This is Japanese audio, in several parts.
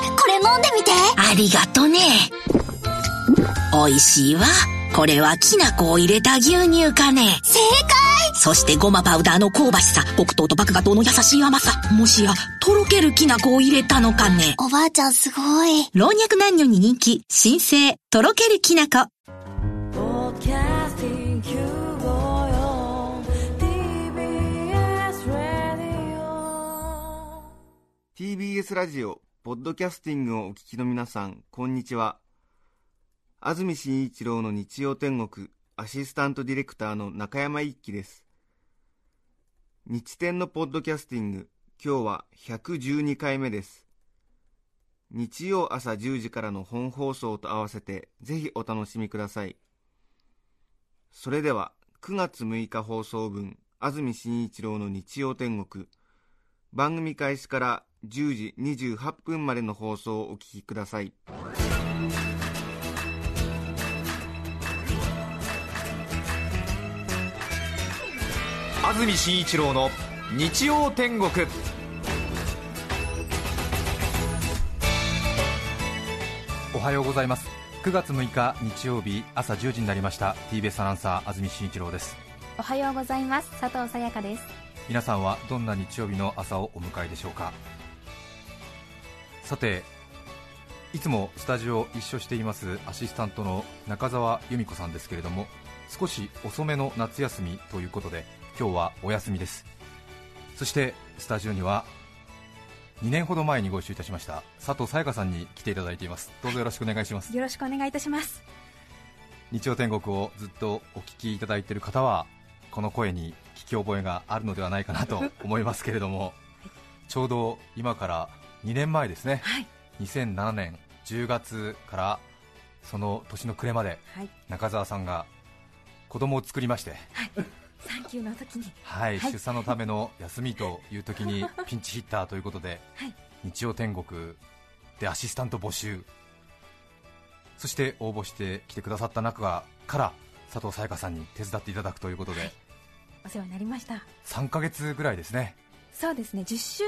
これ飲んでみて。ありがとね。美味しいわ。これはきな粉を入れた牛乳かね。正解そしてごまパウダーの香ばしさ、黒糖と麦芽糖の優しい甘さ。もしや、とろけるきな粉を入れたのかね。おばあちゃんすごい。老若男女に人気、新生、とろけるきな粉。Broadcasting Q54 TBS Radio TBS ラジオ、ポッドキャスティングをお聞きの皆さん、こんにちは。安住紳一郎の日曜天国、アシスタントディレクターの中山一輝です。日天のポッドキャスティング、今日は112回目です。日曜朝10時からの本放送と合わせて、ぜひお楽しみください。それでは、9月6日放送分、安住紳一郎の日曜天国、番組開始から10時28分までの放送をお聞きください。安住紳一郎の日曜天国。おはようございます。9月6日日曜日朝10時になりました。TBS アナウンサー安住紳一郎です。おはようございます。佐藤さやかです。皆さんはどんな日曜日の朝をお迎えでしょうか？さていつもスタジオを一緒していますアシスタントの中澤由美子さんですけれども少し遅めの夏休みということで今日はお休みです。そしてスタジオには2年ほど前にご一緒いたしました佐藤さやかさんに来ていただいています。どうぞよろしくお願いします。よろしくお願いいたします。日曜天国をずっとお聞きいただいている方はこの声に聞き覚えがあるのではないかなと思いますけれども ちょうど今から2年前ですね、はい。2007年10月からその年の暮れまではい。中澤さんが子供を作りまして、産休の時に。はい。はい。出産のための休みという時にピンチヒッターということで、はい。日曜天国でアシスタント募集。そして応募してきてくださった中から佐藤さやかさんに手伝っていただくということで、お世話になりました。3ヶ月ぐらいですね。そうですね。10週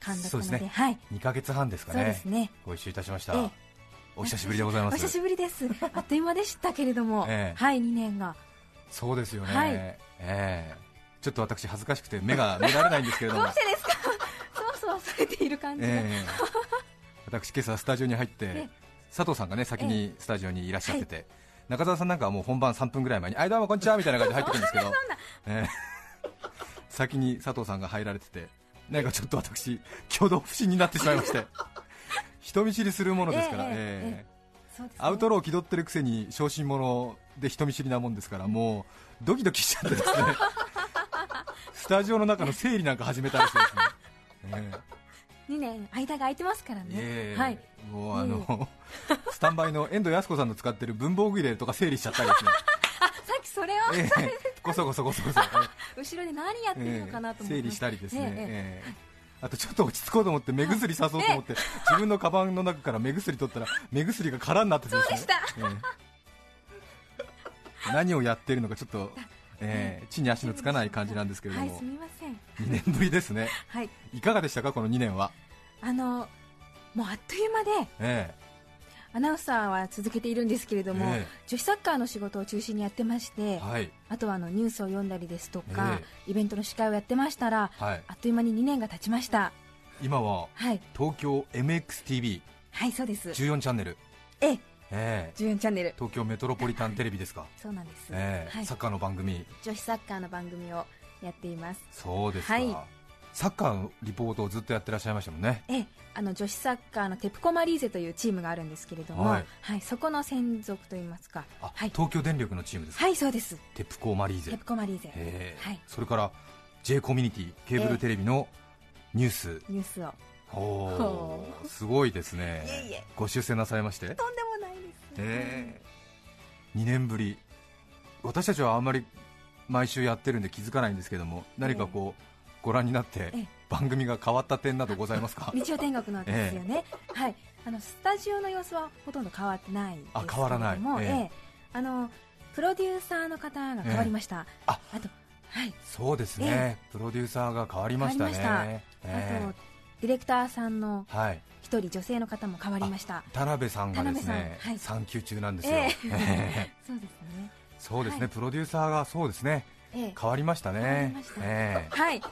間だったのでそうですね。はい。2ヶ月半ですかそうねですね。ご一緒いたしました、ええ。お久しぶりでございます。お久しぶりです。あっという間でしたけれども、え えはい2年が。そうですよね、はい。ええ。ちょっと私恥ずかしくて目が 見られないんですけれども。どうしてですか？そわそわされている感じが、ええ。私今朝スタジオに入って、え佐藤さんがね先にスタジオにいらっしゃってて、中澤さんなんかはもう本番3分ぐらい前に「あいどうもこんにちは」みたいな感じで入ってくるんですけど。ええ。先に佐藤さんが入られててなんかちょっと私挙動不審になってしまいまして。人見知りするものですから、ええね。アウトローを気取ってるくせに小心者で人見知りなもんですからもうドキドキしちゃってですね。スタジオの中の整理なんか始めたりしてですね、ええ。2年間が空いてますからね、ええ。はい。もうあの、スタンバイの遠藤靖子さんの使ってる文房具入れとか整理しちゃったりですね、さっきそれを、ええこそこそこそこそ、後ろで何やってるのかなと思って、整理したりですね、ええええ。あとちょっと落ち着こうと思って目薬さそうと思って、自分のカバンの中から目薬取ったら目薬が空になっててですね。そうでした。ええ。何をやってるのかちょっと、ええ地に足のつかない感じなんですけれども、はいすみません。2年ぶりですね。はい。いかがでしたかこの2年は、あのもうあっという間でえアナウンサーは続けているんですけれども、え女子サッカーの仕事を中心にやってまして、えはい。あとはあのニュースを読んだりですとか、えイベントの司会をやってましたらはい。あっという間に2年が経ちました。今ははい。東京 MXTV14 はいそうです。チャンネル。ええ。ええ。14チャンネル。東京メトロポリタンテレビですか、そうなんです、ええ。はい。サッカーの番組。女子サッカーの番組をやっています。そうですか、はいサッカーのリポートをずっとやってらっしゃいましたもんね。ええあの女子サッカーのテプコマリーゼというチームがあるんですけれども、ははいいそこの専属といいますかあ、はい、東京電力のチームですか、はい、そうです。テプコマリーゼ。テプコマリーゼ、はい。それから J コミュニティケーブルテレビのニュース、ニュースを。おすごいですね。いえいえ。ご出世なさいまして。とんでもないです、ええ。2年ぶり。私たちはあんまり毎週やってるんで気づかないんですけども何かこう、ご覧になってええ。番組が変わった点などございますか？日曜天国のですよね、はい、あのスタジオの様子はほとんど変わってないですあ変わらない。ええ。ええ。あのプロデューサーの方が変わりました、ああと、はい、そうですね、プロデューサーが変わりましたね。変わりました。えあとディレクターさんのはい。一人女性の方も変わりました。田辺さんがですねはい。産休中なんですよ、ええ。え そうですね。そうですね、はい。プロデューサーがそうですね。ええ。変わりましたね。変わりました。えはい。え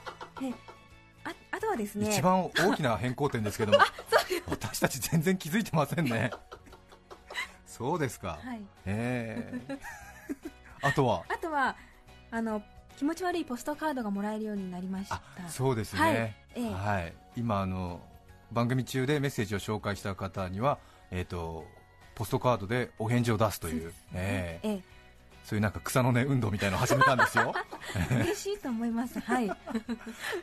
ああとはですね。え一番大きな変更点ですけども。私たち全然気づいてませんね。そうですか、はい。ええ。あとは？あとはあの気持ち悪いポストカードがもらえるようになりました。あそうですね、ははい。いえ。え今あの番組中でメッセージを紹介した方には、えー、とポストカードでお返事を出すという。え。ええそういうなんか草の根運動みたいなのを始めたんですよ。え嬉しいと思います。はい。は い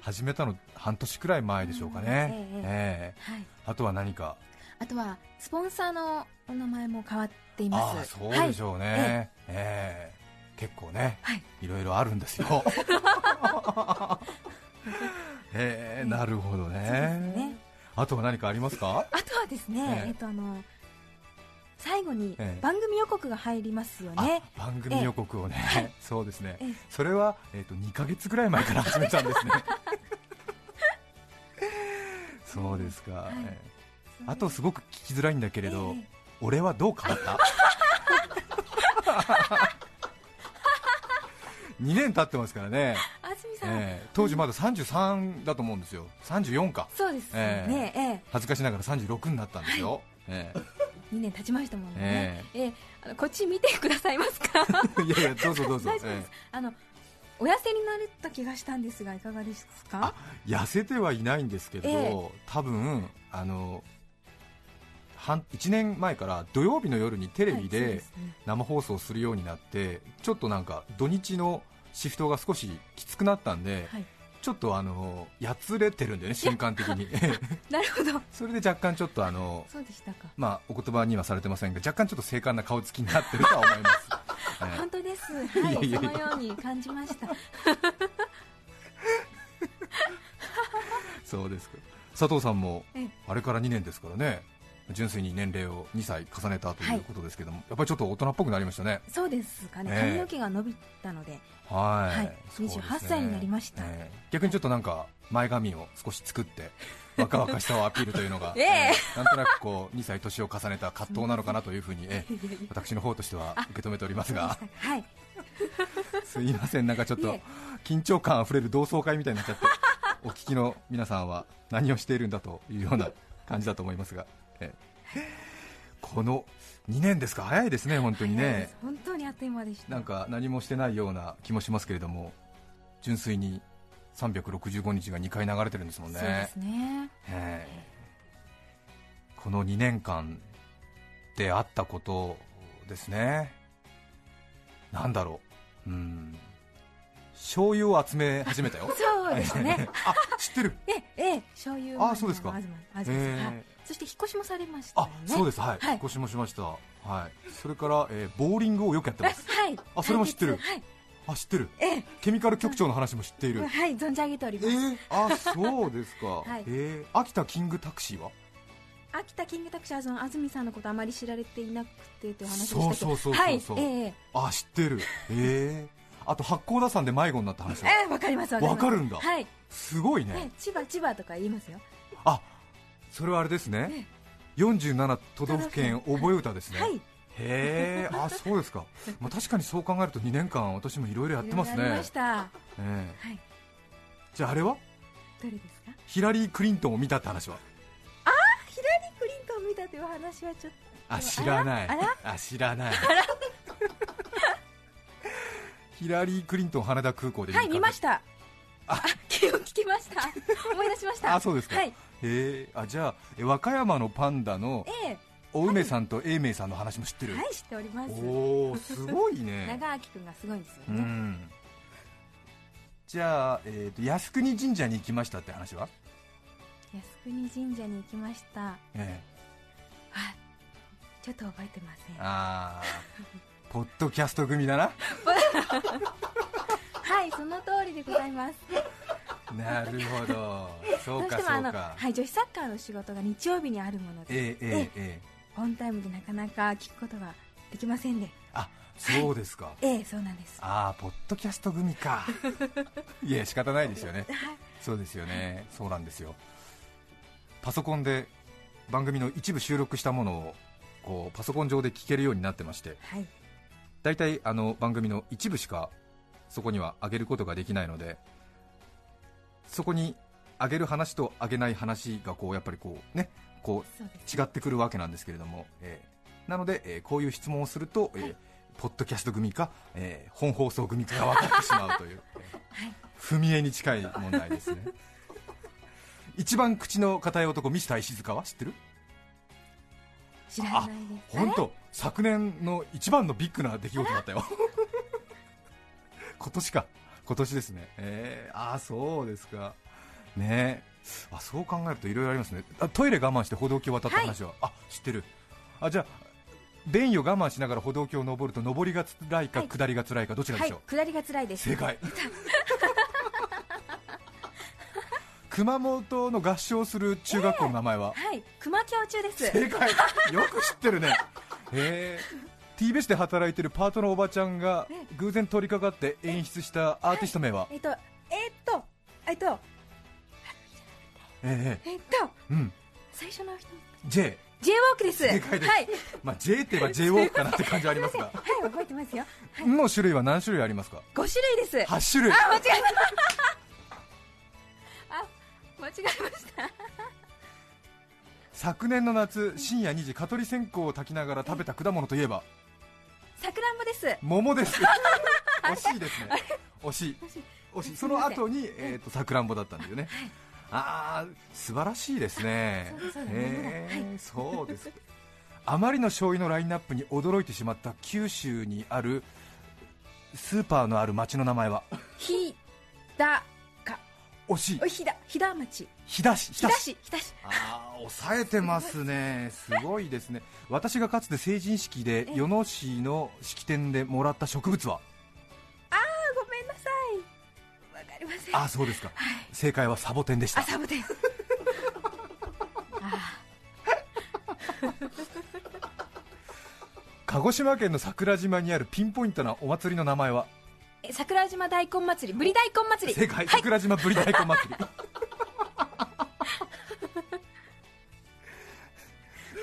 始めたの半年くらい前でしょうかね、うんええ。えあとは何か？あとはスポンサーのお名前も変わっています。ああそうでしょうね、ええ。結構ね、はい。いろいろあるんですよ。ええなるほどね。ね。あとは何かありますか？あとはですね、ええ。えっとあの最後にええ。番組予告が入りますよね、あ番組予告をね、そうですね、ええ。それは、えー、と2ヶ月ぐらい前から始めたんですね。そうですか、はい。ええ。あとすごく聞きづらいんだけれど、ええ。俺はどう変わった？2年経ってますからね、ええ。当時まだ33だと思うんですよ。34か。そうですよね、ええ。恥ずかしながら36になったんですよ、え2年経ちましたもんね。え、え。えあのこっち見てくださいますか？え いやいやどうぞどうぞ。大丈夫です、あのお痩せになれた気がしたんですがいかがですか？あ痩せてはいないんですけど、ええ。多分あの半1年前から土曜日の夜にテレビで生放送するようになって、ちょっとなんか土日のシフトが少しきつくなったんで、はいちょっとあのやつれてるんだよね、瞬間的に、なるほど。それで若干ちょっとあの、そうでしたか。まあ、お言葉にはされてませんが、若干ちょっと精悍な顔つきになってるとは思います。ええ。本当です。はいそのように感じました。そうですか。佐藤さんもええ。あれから2年ですからね、純粋に年齢を2歳重ねたということですけども、やっぱりちょっと大人っぽくなりましたね。そうですかね。ええ。髪の毛が伸びたので、はい、はい。そうですね。28歳になりました。ええ。逆にちょっとなんか前髪を少し作って若々しさをアピールというのが、ええ。なんとなくこう2歳年を重ねた葛藤なのかなというふうに、ええ。いやいや私の方としては受け止めておりますが。はい。すいません。なんかちょっと緊張感あふれる同窓会みたいになっちゃってお聞きの皆さんは何をしているんだというような感じだと思いますが、ええ この2年ですか。早いですね本当にね。本当にあっという間でした。なんか何もしてないような気もしますけれども純粋に365日が2回流れてるんですもんね。そうですね。ええ。この2年間であったことですね。なんだろう。うん。醤油を集め始めたよ。そうでしたね。あ知ってる。えええ醤油あそうですか。ええはいそして引っ越しもされましたね。そうです。はい、はい。引っ越しもしました。はい。それから、えーボーリングをよくやってます。はい。あそれも知ってる。はい。あ知ってる。ええ。ケミカル局長の話も知っている。はい存じ上げておりえます、ー、あそうですか、はい。えー、秋田キングタクシーは？秋田キングタクシーはその安住さんのことあまり知られていなくてという話でしたけど。そうそうそうそうそう。はい。ええ。あ知ってる。えー、あと八甲田山で迷子になった話は？ええわかりますわかるんだ。はい、すごいええね千葉千葉とか言いますよ。あそれはあれですね。47都道府県覚え歌ですね。はい。へえ。あそうですか、まあ、確かにそう考えると2年間私もいろいろやってますね。いろいろありました。はえ。えい。じゃああれは？どれですか？ヒラリー・クリントンを見たって話は？ヒラリー・クリントンを見たという話はちょっと。あ知らない。あ知らない。ヒラリー・クリントン羽田空港ではい見ました。ああ聞きました。思い出しました。あそうですか、はい。へえあじゃあえ和歌山のパンダのええ。お梅さんと永明さんの話も知ってる、はい。知っております。おおすごいね。長明君がすごいんですようねん。じゃあ、えー、と靖国神社に行きましたって話は、靖国神社に行きました。えはいちょっと覚えてません。えあー。ポッドキャスト組だな。はいその通りでございますなるほど。そうかどうしてもあの、はい、女子サッカーの仕事が日曜日にあるもので、ええええええ。オンタイムでなかなか聞くことができませんであそうですか、ええそうなんです。ああポッドキャスト組か。いや仕方ないですよね。そうですよね。そうなんですよ。パソコンで番組の一部収録したものをこうパソコン上で聞けるようになってまして。はい。大体あの番組の一部しかそこには上げることができないのでそこに上げる話と上げない話がこうやっぱりこうねこそう違ってくるわけなんですけれども、えーなので、えーこういう質問をすると、えーポッドキャスト組か、えー本放送組かが分かってしまうという、えー踏み絵に近い問題ですね。一番口の硬い男ミスター石塚は？知ってる？知らないです。本当。昨年の一番のビッグな出来事だったよ。今年か今年ですね。えー、ああそうですか。ね。えあそう考えるといろいろありますね。あトイレ我慢して歩道橋渡った話は、あ知ってる。あじゃあ便意を我慢しながら歩道橋を登ると上りが辛いかはい。下りが辛いかどちらでしょう、はい下りが辛いです。正解。熊本の合唱する中学校の名前は、はい熊京中です正解よく知ってるねへえ TBS で働いてるパートのおばちゃんがね偶然通りかかって演出したアーティスト名は、えっとえっとえっと。えええっと。うん。最初の人。J J ウォークです。正解です。はい。まあ J って言えば J ウォークかなって感じはありますが。はい覚えてますよ。の種類は何種類ありますか？5種類です。8種類。あ間違えた。あ間違えました。昨年の夏深夜2時蚊取り線香を炊きながら食べた果物といえば？さくらんぼです。桃です。惜しいですね。惜しい。惜しい。その後にえっとさくらんぼだったんだよね。ああ素晴らしいですね。へえそうです。あまりの醤油のラインナップに驚いてしまった九州にあるスーパーのある町の名前は？ひだか惜しい。おひだひだ町日田市ひだ市ひだ市ああ抑えてますね。すごいですね。私がかつて成人式で与野市の式典でもらった植物は？あごめんなさい。わかりません。あそうですか。正解はサボテンでした。あサボテン。あ鹿児島県の桜島にあるピンポイントなお祭りの名前は？え桜島大根祭りぶり大根祭り。正解、はい。桜島ぶり大根祭り。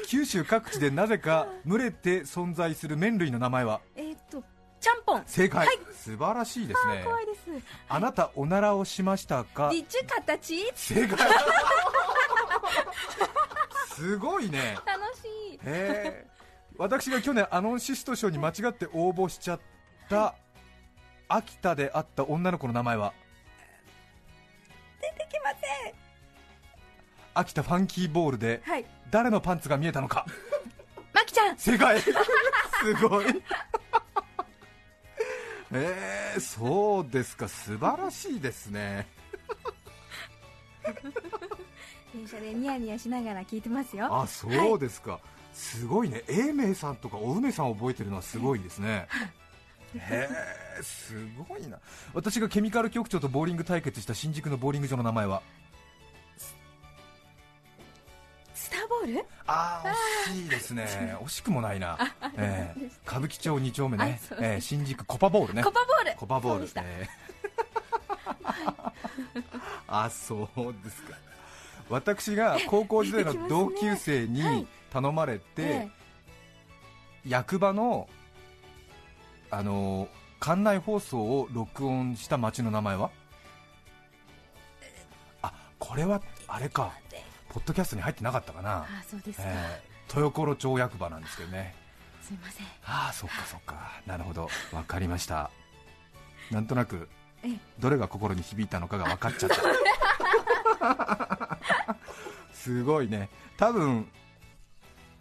九州各地でなぜか群れて存在する麺類の名前は？えーっとちゃんぽん。正解、はい。素晴らしいですあね怖いです。あなたおならをしましたか？ディッチュ形？正解。すごいね。楽しい。へえ私が去年アノンシスト賞に間違って応募しちゃった秋田であった女の子の名前は？出てきません。秋田ファンキーボールではい。誰のパンツが見えたのか？まきちゃん。正解。すごい。えー、そうですか。素晴らしいですね。電車でニヤニヤしながら聞いてますよ。あそうですか、すごいね。永明さんとかお梅さんを覚えてるのはすごいですねへえすごいな。私がケミカル局長とボーリング対決した新宿のボーリング場の名前は？スターボール？あー惜しいですね。惜しくもないな、えー歌舞伎町2丁目ね。えー新宿コパボールね。コパボール。コパボール。えー あそうですか。私が高校時代の同級生はにい。頼まれて、え。役場のあの館内放送を録音した町の名前は？あこれはあれか。えポッドキャストに入ってなかったかな、あそうですか、えー豊頃町役場なんですけどね。すいません。ああそっかそっか。なるほど。分かりました。なんとなくええ。どれが心に響いたのかが分かっちゃった。すごいね。多分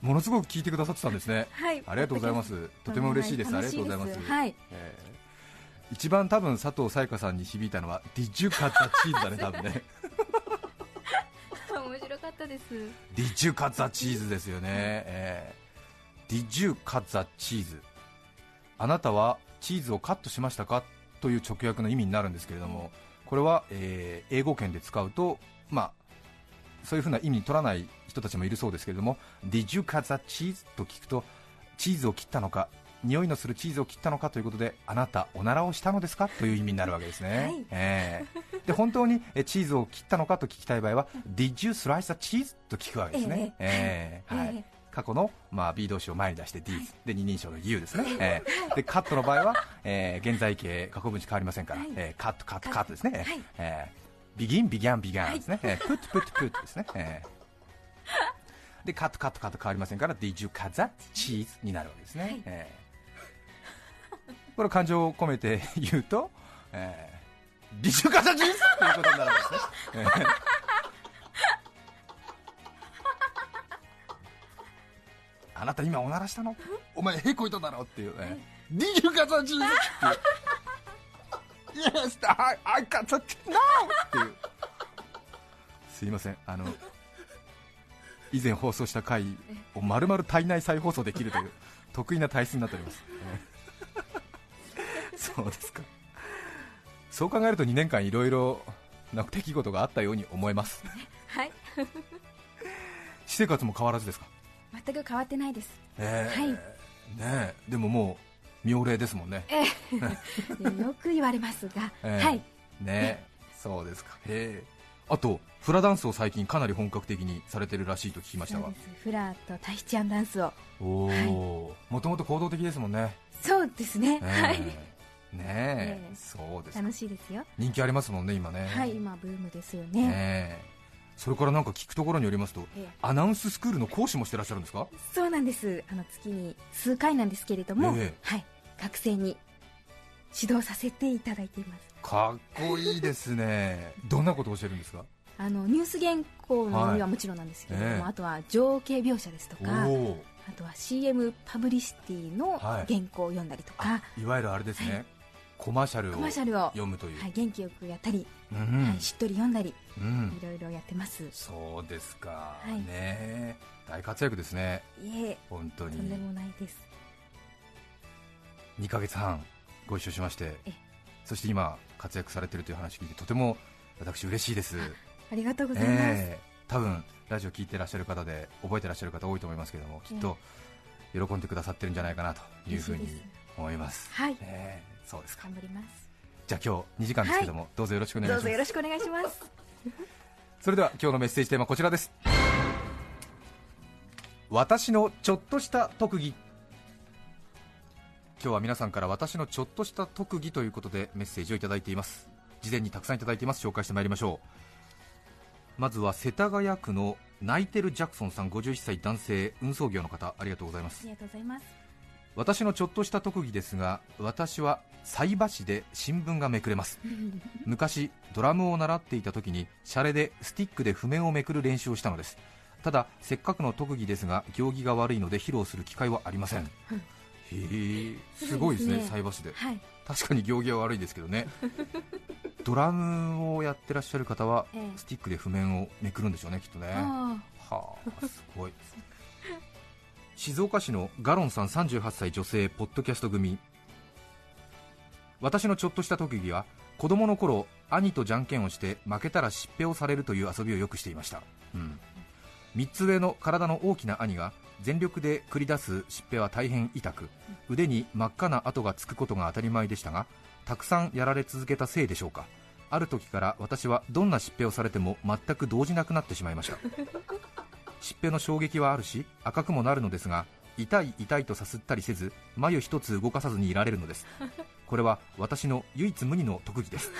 ものすごく聞いてくださってたんですね。はい。ありがとうございます。とても嬉しいです。ありがとうございます。はい。えー一番多分佐藤沙也加さんに響いたのは「Did you cut the cheese」だね多分ね。面白かったです。Did you cut the cheese ですよね、えー Did you cut the cheese あなたはチーズをカットしましたか？という直訳の意味になるんですけれどもこれは、えー英語圏で使うとまあそういうふうな意味に取らない人たちもいるそうですけれども Did you cut the cheese? と聞くとチーズを切ったのか匂いのするチーズを切ったのかということであなたおならをしたのですかという意味になるわけですね、はい。えーで本当にえチーズを切ったのかと聞きたい場合は Did you slice the cheese? と聞くわけですね、えーはいええ。過去の、まあ、B 動詞を前に出して D、で二人称の U ですね、えーでカットの場合は、えー現在形過去分詞変わりませんから、はい。えーカットカットカットですね、はい。えー、ビギンビギャンビギャンですね、えープットプットプットですね、えー。でカットカットカット変わりませんから Did you cut that cheese? になるわけですね、はい。えー。これを感情を込めて言うと、えー、Did you cut that cheese? ということになるんですね、えー。あなた今おならしたの？お前へこいただろっていう、ね、Did you cut that cheese? っていう Yes, I, I got that now! っていう。すいませんあの以前放送した回を丸々体内再放送できるという得意な体質になっております、えそうですか。そう考えると2年間いろいろな出来事があったように思えます。はい。私生活も変わらずですか？全く変わってないです。えーはい。ねえ。でももう妙齢ですもんね。で よく言われますが、ええ。はい。ね。えそうですか。へえ。あとフラダンスを最近かなり本格的にされてるらしいと聞きましたが。フラとタヒチアンダンスを。おおもともと行動的ですもんね、そうですね、えはい。え。ねそうですか。楽しいですよ。人気ありますもんね今ね。はい今ブームですよね。それからなんか聞くところによりますとええ。アナウンススクールの講師もしてらっしゃるんですか？そうなんです。あの月に数回なんですけれども、ええ。はい学生に指導させていただいています。かっこいいですね。どんなことを教えるんですか？あのニュース原稿の読みはもちろんなんですけれども、ええ。あとは情景描写ですとかあとは CM パブリシティのはい。原稿を読んだりとか、あいわゆるあれですね、コマーシャルコをマーシャルを、読むという、はい、元気よくやったり、うんはい、しっとり読んだりうん。いろいろやってます。そうですか、い。ねえ。大活躍ですね。いえ。本当に。とんでもないです2ヶ月半ご一緒しましてえそして今活躍されているという話を聞いてとても私嬉しいです。ありがとうございます、ええ。多分ラジオ聞いてらっしゃる方で覚えてらっしゃる方多いと思いますけどもきっと喜んでくださってるんじゃないかなというふうに思います。はい。ええ。そうですか。頑張ります。じゃあ今日2時間ですけども、どうぞよろしくお願いしどうますぞよろしくお願いします。それでは今日のメッセージテーマはこちらです。私のちょっとした特技今日は皆さんから私のちょっとした特技ということでメッセージをいただいています。事前にたくさんいただいています。紹介してまいりましょう。まずは世田谷区のナイテル・ジャクソンさん51歳男性運送業の方ありがとうございます。ありがとうございます。私のちょっとした特技ですが私は菜箸で新聞がめくれます。昔ドラムを習っていた時にシャレでスティックで譜面をめくる練習をしたのです。ただせっかくの特技ですが行儀が悪いので披露する機会はありませんへえすごいですね菜箸で。はい。確かに行儀は悪いですけどね。ドラムをやってらっしゃる方はええ。スティックで譜面をめくるんでしょうねきっとね。あはあすごい。静岡市のガロンさん38歳女性ポッドキャスト組。私のちょっとした特技は子供の頃兄とじゃんけんをして負けたらしっぺをされるという遊びをよくしていました、うん、3つ上の体の大きな兄が全力で繰り出すしっぺは大変痛く腕に真っ赤な跡がつくことが当たり前でしたがたくさんやられ続けたせいでしょうか。ある時から私はどんなしっぺをされても全く動じなくなってしまいました。しっぺの衝撃はあるし赤くもなるのですが痛い痛いとさすったりせず眉一つ動かさずにいられるのです。これは私の唯一無二の特技です。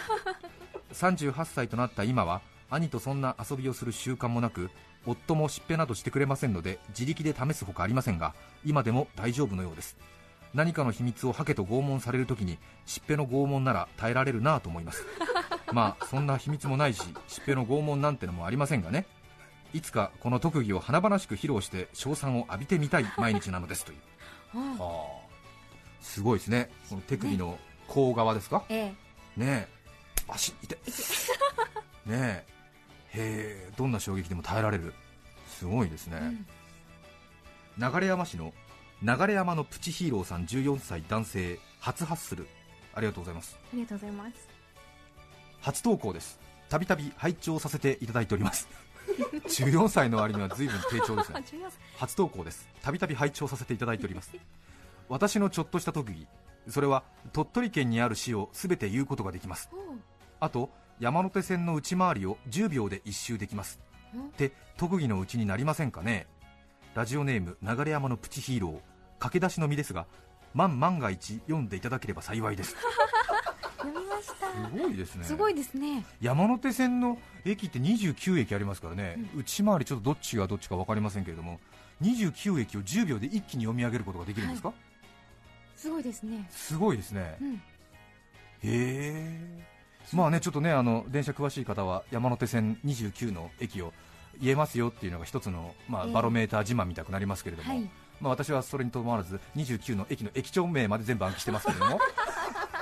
38歳となった今は兄とそんな遊びをする習慣もなく夫もしっぺなどしてくれませんので自力で試すほかありませんが今でも大丈夫のようです。何かの秘密をハケと拷問されるときにしっぺの拷問なら耐えられるなぁと思います。まあそんな秘密もないししっぺの拷問なんてのもありませんがね。いつかこの特技を華々しく披露して称賛を浴びてみたい毎日なのですという。あはあ。すごいですね。この手首の甲側ですか？ええ。ねえ。足痛い。ねえへえどんな衝撃でも耐えられる。すごいですね、流山市の流山のプチヒーローさん14歳男性初ハッスル。ありがとうございます。ありがとうございます。初投稿です。たびたび拝聴させていただいております。14歳の割には随分低調ですね。あ14歳。初投稿です。たびたび拝聴させていただいております。私のちょっとした特技。それは鳥取県にある市を全て言うことができます。あと山手線の内回りを10秒で一周できます。んって特技のうちになりませんかね？ラジオネーム流山のプチヒーロー。駆け出しの身ですが万万が一読んでいただければ幸いです。す読みました。ごいですね。すごいですね。山手線の駅って29駅ありますからね、内回りちょっとどっちがどっちか分かりませんけれども29駅を10秒で一気に読み上げることができるんですか、すごいですね。すごいですね、うん。へえまあねちょっとねあの電車詳しい方は山手線29の駅を言えますよっていうのが一つの、まあ、ええ。バロメーター自慢みたくなりますけれども、はい。まあ、私はそれにとどまらず29の駅の駅長名まで全部暗記してますけれども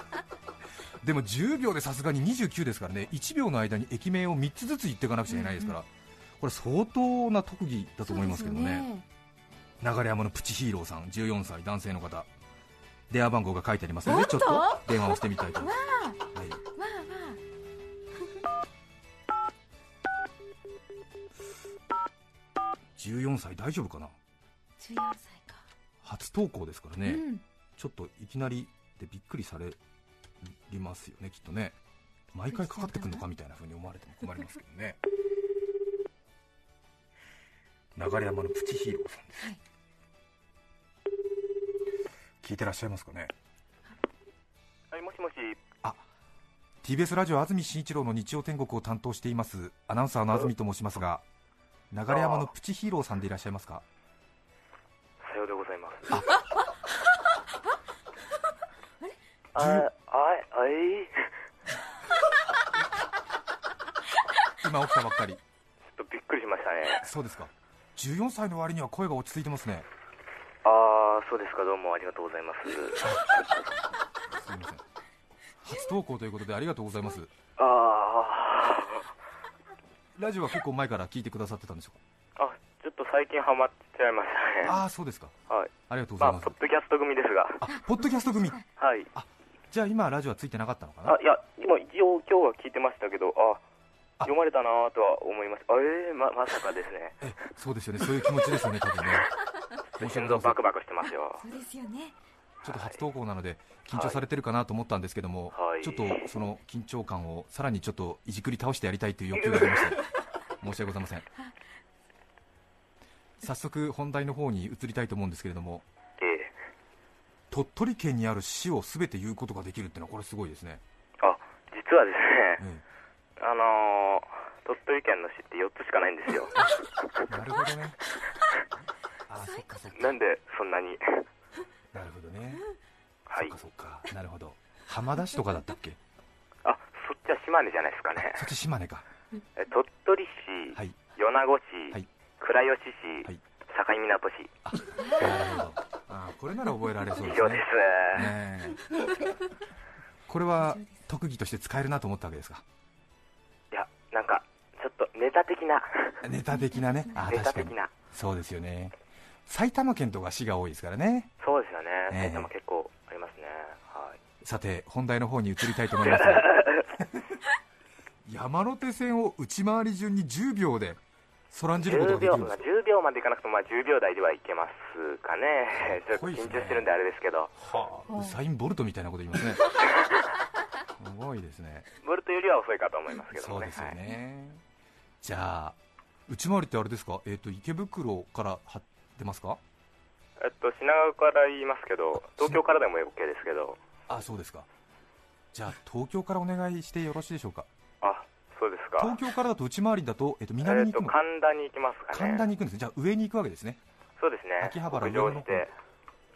でも10秒でさすがに29ですからね1秒の間に駅名を3つずつ言っていかなくちゃいけないですから、これ相当な特技だと思いますけどね。よ流山のプチヒーローさん14歳男性の方。電話番号が書いてありますのでちょっ本と。電話をしてみたいと思います、14歳大丈夫かな？あ14歳か。初投稿ですからね、うん。ちょっといきなりでびっくりされますよねきっとね。毎回かかってくるのかみたいな風に思われても困りますけどね。流山のプチヒーローさんです、はい。聞いてらっしゃいますかね？はい、もしもし。TBS ラジオ安住紳一郎の日曜天国を担当していますアナウンサーの安住と申しますが流山のプチヒーローさんでいらっしゃいますか？さようでございます。あ、あ、あい、今起きたばっかり。ちょっとびっくりしましたね。そうですか。14歳の割には声が落ち着いてますね。ああ、そうですか、どうもありがとうございます。すいません。初投稿ということでありがとうございます。あラジオは結構前から聞いてくださってたんでしょうあ、あ、ちょっと最近ハマっちゃいましたね。かああそうですかはい。ありがとうござまあ、いますポッドキャスト組ですが。あポッドキャスト組はい。じゃあ今ラジオはついてなかったのかな？あ、いや、今一応今日は聞いてましたけど、あ、あ読まれたなとは思いました。あえー、ま、まさかですね。えそうですよねそういう気持ちですよね多分ね 心臓バクバクしてますよ。そうですよねちょっと初投稿なので緊張されてるかなと思ったんですけども、はい。ちょっとその緊張感をさらにちょっといじくり倒してやりたいという欲求がありまして 申し訳ございません。早速本題の方に移りたいと思うんですけれどもええ。鳥取県にある市を全て言うことができるっていうのはこれすごいですね、あ、実はですえね、あのー、鳥取県の市って4つしかないんですよ。え なるほどね。あそっかそっか。なんでそんなに。なるほどね、はい。そっかそっか。なるほど。浜田市とかだったっけ？あ、そっちは島根じゃないですかね。そっち島根か。え鳥取市、はい。米子市、はい。倉吉市、はい。境港市、なるほど。あこれなら覚えられそうです以上ねです。ねえ。これは特技として使えるなと思ったわけですか？いや、なんか、ちょっとネタ的な、ネタ的なね。あ確かに。的な。そうですよね埼玉県とか市が多いですからね。そうですよね。ええ。埼玉結構ありますね。はい。さて本題の方に移りたいと思いますが。山手線を内回り順に10秒でそらんじることが10秒、できるんですまあ10秒までいかなくても、まあ10秒台ではいけますかね。ちょっと緊張してるんであれですけど、はあウサイン・ボルトみたいなこと言いますね。すごいですね。ボルトよりは遅いかと思いますけどもね。そうですよはいね、じゃあ内回りってあれですか、えー、と池袋から張ってますか？えっと、品川から言いますけど、東京からでも OK ですけど、あそうですか。じゃあ東京からお願いしてよろしいでしょうか？あ、そうですか。東京からだと内回りだと,、えっと、南に行くの、神田に行きますかね。神田に行くんですね。じゃあ上に行くわけですね。そうですね。秋葉原北上して、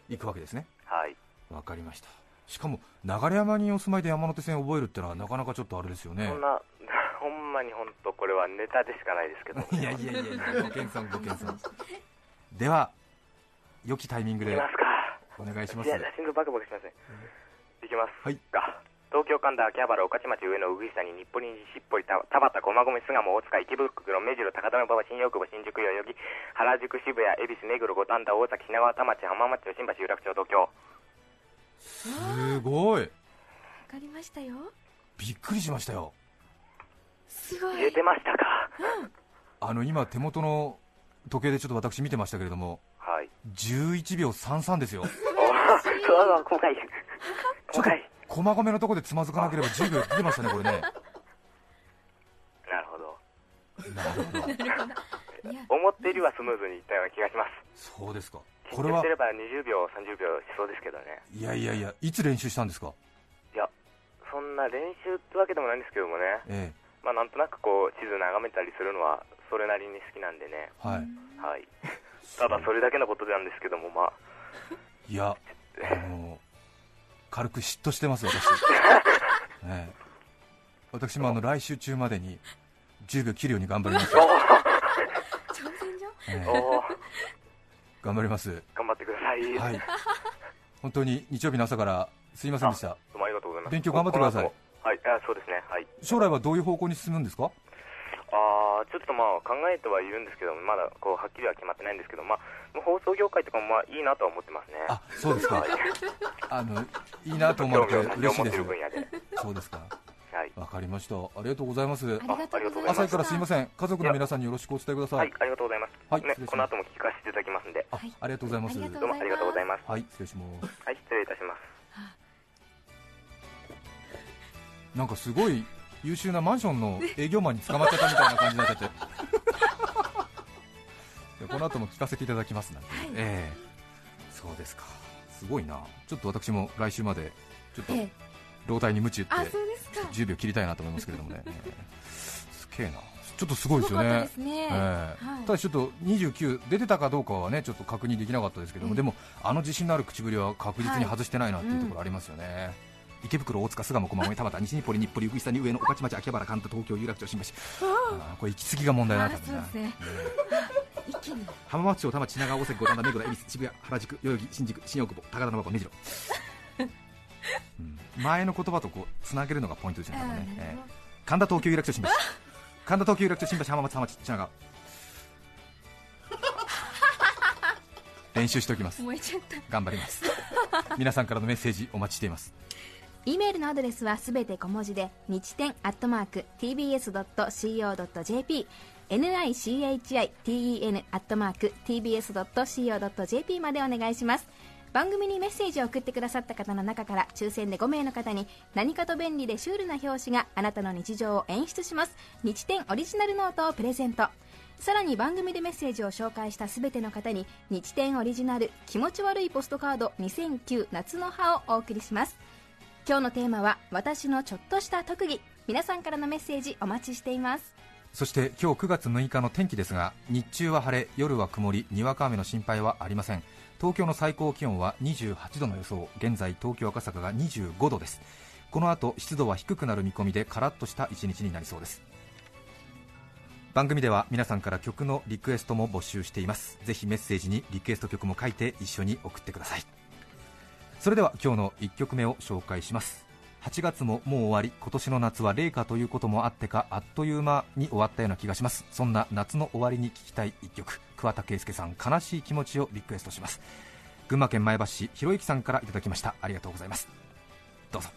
行くわけですね。はい。わかりました。しかも流山にお住まいで山手線を覚えるってのはなかなかちょっとあれですよね。そんな、ほんまに本当これはネタでしかないですけど。いやいやいやいやご謙遜ご謙遜では良きタイミングで。お願いしますいや、心臓バクバクしますね。いきます。はいか。東京神田秋葉原御徒町上野宇久に日暮里しっぽり田端駒込巣鴨大塚池袋目白高田馬場新大久保新宿代々木原宿渋谷恵比寿目黒五反田大崎品川田町浜松町新橋有楽町東京すごいわかりましたよびっくりしましたよすごい入れてましたかあの今手元の時計でちょっと私見てましたけれどもはい。11秒33ですよ。細かい。ちょっ細かいと駒込のところでつまずかなければ10秒出ましたねこれね。なるほど。なるほど。思ってよりはスムーズにいったような気がします。そうですか。これはれば20秒30秒しそうですけどね。いやいやいやいつ練習したんですか？いやそんな練習ってわけでもないんですけどもね。え。まあなんとなくこう地図眺めたりするのはそれなりに好きなんでね。えはい。はい。ただそれだけのことなんですけどもまあ。いやあの軽く嫉妬してます私、ええ。私もあの来週中までに10秒切るように頑張ります、挑戦状？ええ。おー。頑張ります。頑張ってください、はい。本当に日曜日の朝からすいませんでした。どうもありがとうございます。勉強頑張ってください。はい。あそうですね。はい。将来はどういう方向に進むんですか？あーちょっとまあ考えてはいるんですけどまだこうはっきりは決まってないんですけどまあもう放送業界とかもまあいいなとは思ってますね。あそうですか。はい。あのいいなと思われて嬉しいです。そうですか。はい。わかりました。ありがとうございます。ありがとうございま朝からすいません。家族の皆さんによろしくお伝えくださはいい、ありがとうございます。ねはい失礼します。この後も聞かせていただきますんで、あありがとうございます。ありがとどうもありがとうございます。はい失礼します。はい、失礼いたします。なんかすごい優秀なマンションの営業マンに捕まっちゃったみたいな感じになっちゃって。でこの後も聞かせていただきますなんて、ええ。そうですか。すごいな。ちょっと私も来週までちょっとええ。老体に鞭打ってあそうですか。10秒切りたいなと思いますけれどもね、ええ。すげえな。ちょっとすごいですよね。たええ。はい。ただちょっと29出てたかどうかはねちょっと確認できなかったですけども、ええ。でもあの自信のある口ぶりは確実に外してないなっていうところありますよね、池袋、大塚、巣鴨、駒込、田端、西日暮里、日暮里、宇久に上野、御徒町、秋葉原、関東、東京、有楽町、新橋、あー。これ行き過ぎが問題だな、あ多分な。浜松町、多摩、品川、大崎、五反田、目黒、恵比寿、渋谷、原宿、代々木、新宿、新大久保、高田馬場、目白、うん。前の言葉とこうつなげるのがポイントですよね、ねええ。神田東京有楽町新橋。神田東京有楽町新橋浜松浜町品川。練習しておきます。頑張ります。皆さんからのメッセージお待ちしています E メールのアドレスはすべて小文字で日天アットマーク tbs.co.jp nichiten アットマーク tbs.co.jp までお願いします。番組にメッセージを送ってくださった方の中から抽選で5名の方に何かと便利でシュールな表紙があなたの日常を演出します。日天オリジナルノートをプレゼント。さらに番組でメッセージを紹介したすべての方に日天オリジナル気持ち悪いポストカード2009夏の葉をお送りします。今日のテーマは私のちょっとした特技。皆さんからのメッセージお待ちしています。そして今日9月6日の天気ですが日中は晴れ夜は曇りにわか雨の心配はありません。東京の最高気温は28度の予想。現在東京赤坂が25度です。この後湿度は低くなる見込みでカラッとした一日になりそうです。番組では皆さんから曲のリクエストも募集しています。ぜひメッセージにリクエスト曲も書いて一緒に送ってください。それでは今日の1曲目を紹介します。8月ももう終わり今年の夏は冷夏ということもあってかあっという間に終わったような気がします。そんな夏の終わりに聴きたい1曲。桑田佳祐さん悲しい気持ちをリクエストします。群馬県前橋市ひろゆきさんからいただきました。ありがとうございます。どうぞ。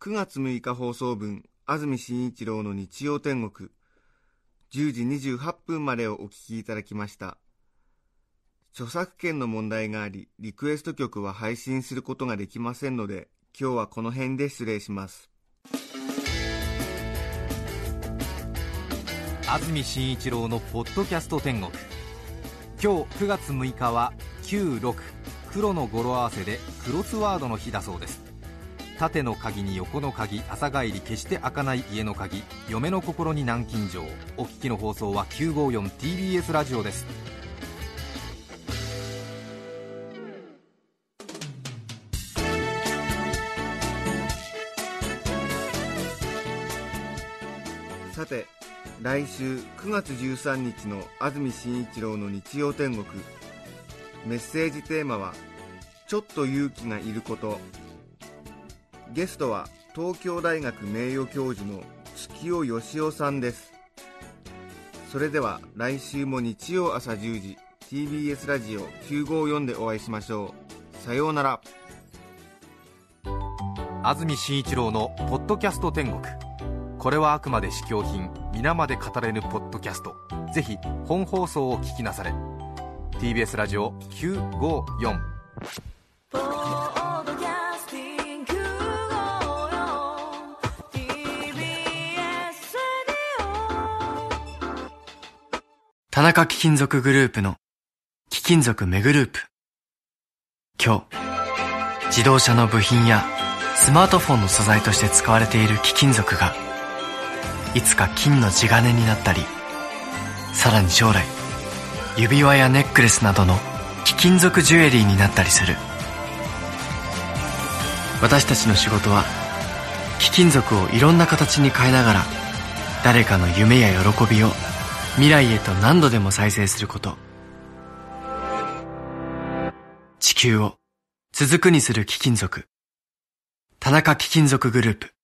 9月6日放送分安住紳一郎の日曜天国。10時28分までをお聞きいただきました。著作権の問題がありリクエスト曲は配信することができませんので今日はこの辺で失礼します。安住紳一郎のポッドキャスト天国。今日9月6日は96黒の語呂合わせでクロスワードの日だそうです。縦の鍵に横の鍵朝帰り決して開かない家の鍵嫁の心に南京錠。お聞きの放送は 954TBS ラジオです。来週9月13日の安住紳一郎の日曜天国。メッセージテーマは「ちょっと勇気がいること」ゲストは東京大学名誉教授の月尾義雄さんです。それでは来週も日曜朝10時 TBS ラジオ954でお会いしましょう。さようなら。安住紳一郎の「ポッドキャスト天国」これはあくまで試供品皆まで語れぬポッドキャスト。ぜひ本放送を聞きなされ。TBS ラジオ954田中貴金属グループの貴金属メグループ。今日自動車の部品やスマートフォンの素材として使われている貴金属がいつか金の地金になったりさらに将来指輪やネックレスなどの貴金属ジュエリーになったりする。私たちの仕事は貴金属をいろんな形に変えながら誰かの夢や喜びを未来へと何度でも再生すること。地球を続くにする貴金属。田中貴金属グループ。